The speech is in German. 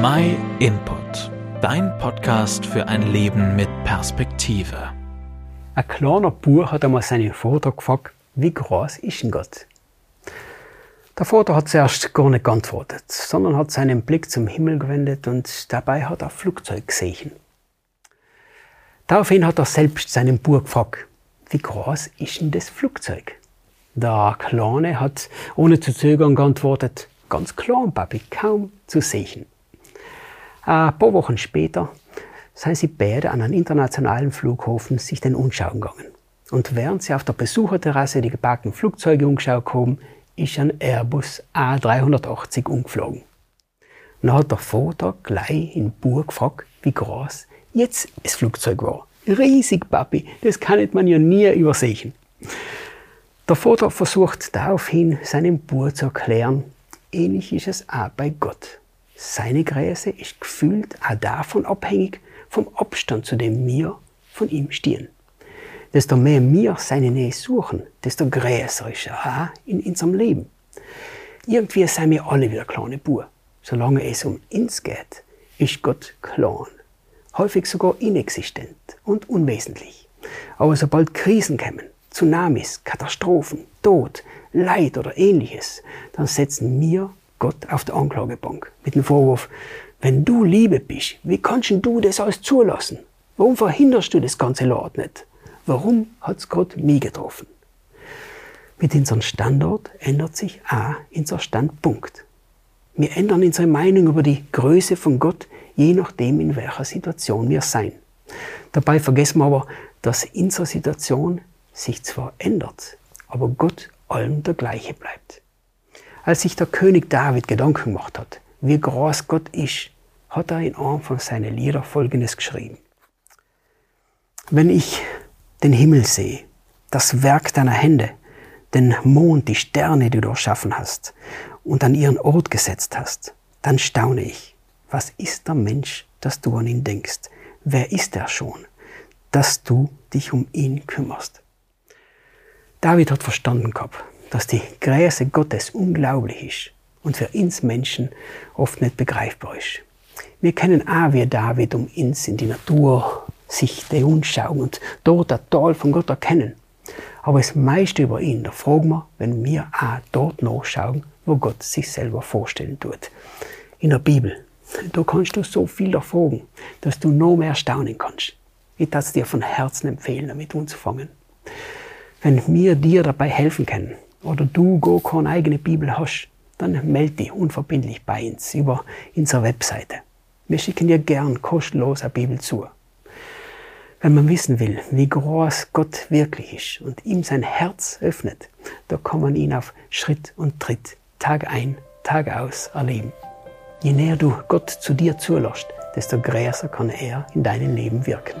My Input, dein Podcast für ein Leben mit Perspektive. Ein kleiner Bub hat einmal seinen Vater gefragt, wie groß ist denn Gott? Der Vater hat zuerst gar nicht geantwortet, sondern hat seinen Blick zum Himmel gewendet und dabei hat er Flugzeug gesehen. Daraufhin hat er selbst seinen Bub gefragt, wie groß ist denn das Flugzeug? Der Kleine hat ohne zu zögern geantwortet, ganz klein, Papi, kaum zu sehen. Ein paar Wochen später seien sie beide an einem internationalen Flughafen sich den anschauen gegangen. Und während sie auf der Besucherterrasse die geparkten Flugzeuge umgeschaut haben, ist ein Airbus A380 umgeflogen. Dann hat der Vater gleich in Bur gefragt, wie groß jetzt das Flugzeug war. Riesig, Papi, das kann man ja nie übersehen. Der Vater versucht daraufhin seinem Bub zu erklären, ähnlich ist es auch bei Gott. Seine Größe ist gefühlt auch davon abhängig vom Abstand, zu dem wir von ihm stehen. Desto mehr wir seine Nähe suchen, desto größer ist er auch in unserem Leben. Irgendwie sind wir alle wieder kleine Bub. Solange es um uns geht, ist Gott klein. Häufig sogar inexistent und unwesentlich. Aber sobald Krisen kommen, Tsunamis, Katastrophen, Tod, Leid oder ähnliches, dann setzen wir Gott auf der Anklagebank mit dem Vorwurf, wenn du Liebe bist, wie kannst du das alles zulassen? Warum verhinderst du das ganze Land nicht? Warum hat's Gott mich getroffen? Mit unserem Standort ändert sich auch unser Standpunkt. Wir ändern unsere Meinung über die Größe von Gott, je nachdem, in welcher Situation wir sein. Dabei vergessen wir aber, dass unsere Situation sich zwar ändert, aber Gott allem der gleiche bleibt. Als sich der König David Gedanken gemacht hat, wie groß Gott ist, hat er in von seinen Lieder Folgendes geschrieben. Wenn ich den Himmel sehe, das Werk deiner Hände, den Mond, die Sterne, die du erschaffen hast und an ihren Ort gesetzt hast, dann staune ich. Was ist der Mensch, dass du an ihn denkst? Wer ist er schon, dass du dich um ihn kümmerst? David hat verstanden gehabt, dass die Größe Gottes unglaublich ist und für uns Menschen oft nicht begreifbar ist. Wir kennen auch wie David um uns in die Natur sich umschauen und dort das Tal von Gott erkennen. Aber das meiste über ihn, da fragen wir, wenn wir auch dort nachschauen, wo Gott sich selber vorstellen tut. In der Bibel, da kannst du so viel erfragen, dass du noch mehr staunen kannst. Ich darf es dir von Herzen empfehlen, damit anzufangen. Wenn wir dir dabei helfen können oder du gar keine eigene Bibel hast, dann melde dich unverbindlich bei uns über unsere Webseite. Wir schicken dir gern kostenlos eine Bibel zu. Wenn man wissen will, wie groß Gott wirklich ist und ihm sein Herz öffnet, da kann man ihn auf Schritt und Tritt, Tag ein, Tag aus erleben. Je näher du Gott zu dir zulässt, desto größer kann er in deinem Leben wirken.